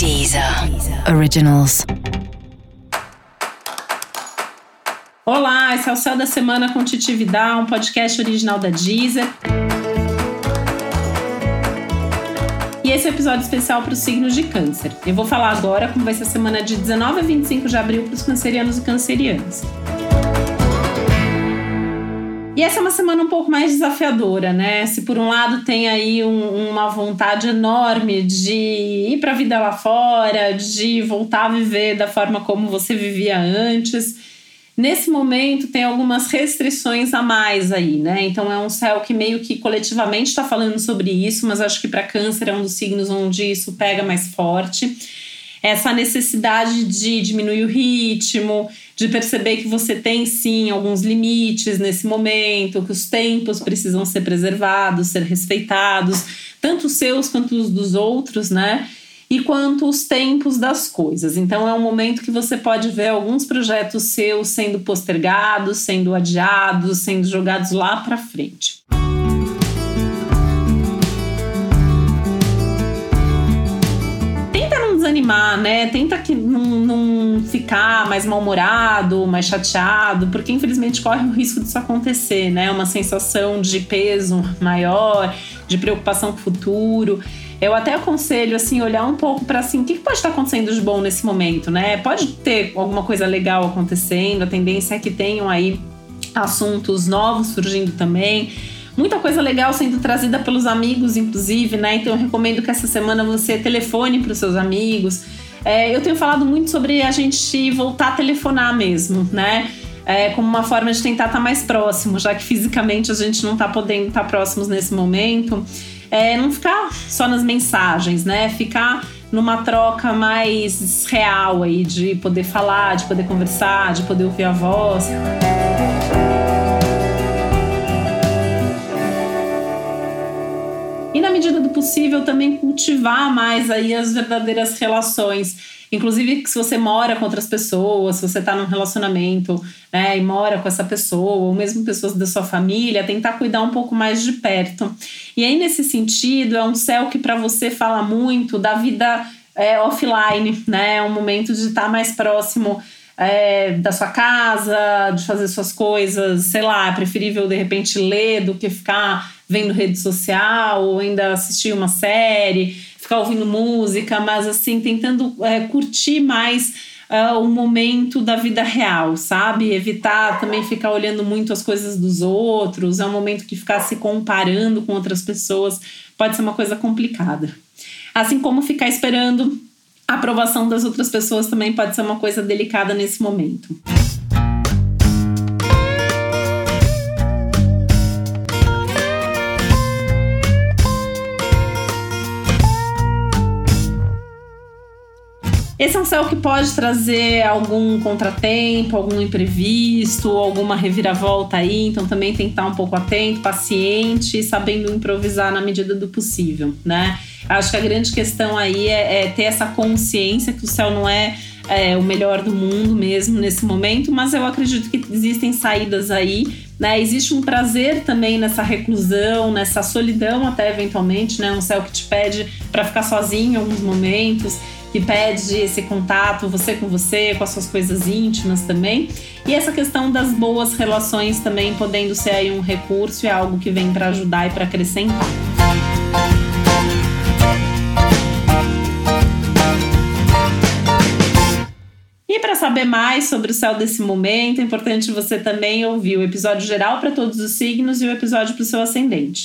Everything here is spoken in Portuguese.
Deezer Originals. Olá, esse é o Céu da Semana com Titi Vidal, um podcast original da Deezer. E esse é um episódio especial para os signos de câncer. Eu vou falar agora como vai ser a semana de 19 a 25 de abril para os cancerianos e cancerianas. E essa é uma semana um pouco mais desafiadora, né? Se por um lado tem aí um, uma vontade enorme de ir para a vida lá fora, de voltar a viver da forma como você vivia antes, nesse momento tem algumas restrições a mais aí, né? Então é um céu que meio que coletivamente está falando sobre isso, mas acho que para Câncer é um dos signos onde isso pega mais forte essa necessidade de diminuir o ritmo, de perceber que você tem sim alguns limites nesse momento, que os tempos precisam ser preservados, ser respeitados, tanto os seus quanto os dos outros, né? E quanto os tempos das coisas. Então é um momento que você pode ver alguns projetos seus sendo postergados, sendo adiados, sendo jogados lá para frente. Desanimar, né? Tenta que não, não ficar mais mal-humorado, mais chateado, porque infelizmente corre o risco disso acontecer, né? Uma sensação de peso maior, de preocupação com o futuro. Eu até aconselho assim olhar um pouco para assim, o que pode estar acontecendo de bom nesse momento, né? Pode ter alguma coisa legal acontecendo, a tendência é que tenham aí assuntos novos surgindo também muita coisa legal sendo trazida pelos amigos, inclusive, né? Então eu recomendo que essa semana você telefone para os seus amigos. É, eu tenho falado muito sobre a gente voltar a telefonar mesmo, né? É, como uma forma de tentar estar tá mais próximo, já que fisicamente a gente não está podendo estar tá próximos nesse momento. É, não ficar só nas mensagens, né? Ficar numa troca mais real aí, de poder falar, de poder conversar, de poder ouvir a voz. Na medida do possível também cultivar mais aí as verdadeiras relações. Inclusive, se você mora com outras pessoas, se você está num relacionamento né, e mora com essa pessoa, ou mesmo pessoas da sua família, tentar cuidar um pouco mais de perto. E aí, nesse sentido, é um céu que para você fala muito da vida é, offline, né? É um momento de estar tá mais próximo é, da sua casa, de fazer suas coisas, sei lá, é preferível de repente ler do que ficar vendo rede social ou ainda assistir uma série, ficar ouvindo música, mas assim, tentando é, curtir mais uh, o momento da vida real, sabe? Evitar também ficar olhando muito as coisas dos outros, é um momento que ficar se comparando com outras pessoas pode ser uma coisa complicada. Assim como ficar esperando a aprovação das outras pessoas também pode ser uma coisa delicada nesse momento. Esse é um céu que pode trazer algum contratempo, algum imprevisto, alguma reviravolta aí, então também tem que estar um pouco atento, paciente, sabendo improvisar na medida do possível, né? Acho que a grande questão aí é, é ter essa consciência que o céu não é, é, o melhor do mundo mesmo nesse momento, mas eu acredito que existem saídas aí. Né? Existe um prazer também nessa reclusão, nessa solidão, até eventualmente, né? Um céu que te pede para ficar sozinho em alguns momentos que pede esse contato, você com você, com as suas coisas íntimas também. E essa questão das boas relações também podendo ser aí um recurso e algo que vem para ajudar e para acrescentar. E para saber mais sobre o céu desse momento, é importante você também ouvir o episódio geral para todos os signos e o episódio para o seu ascendente.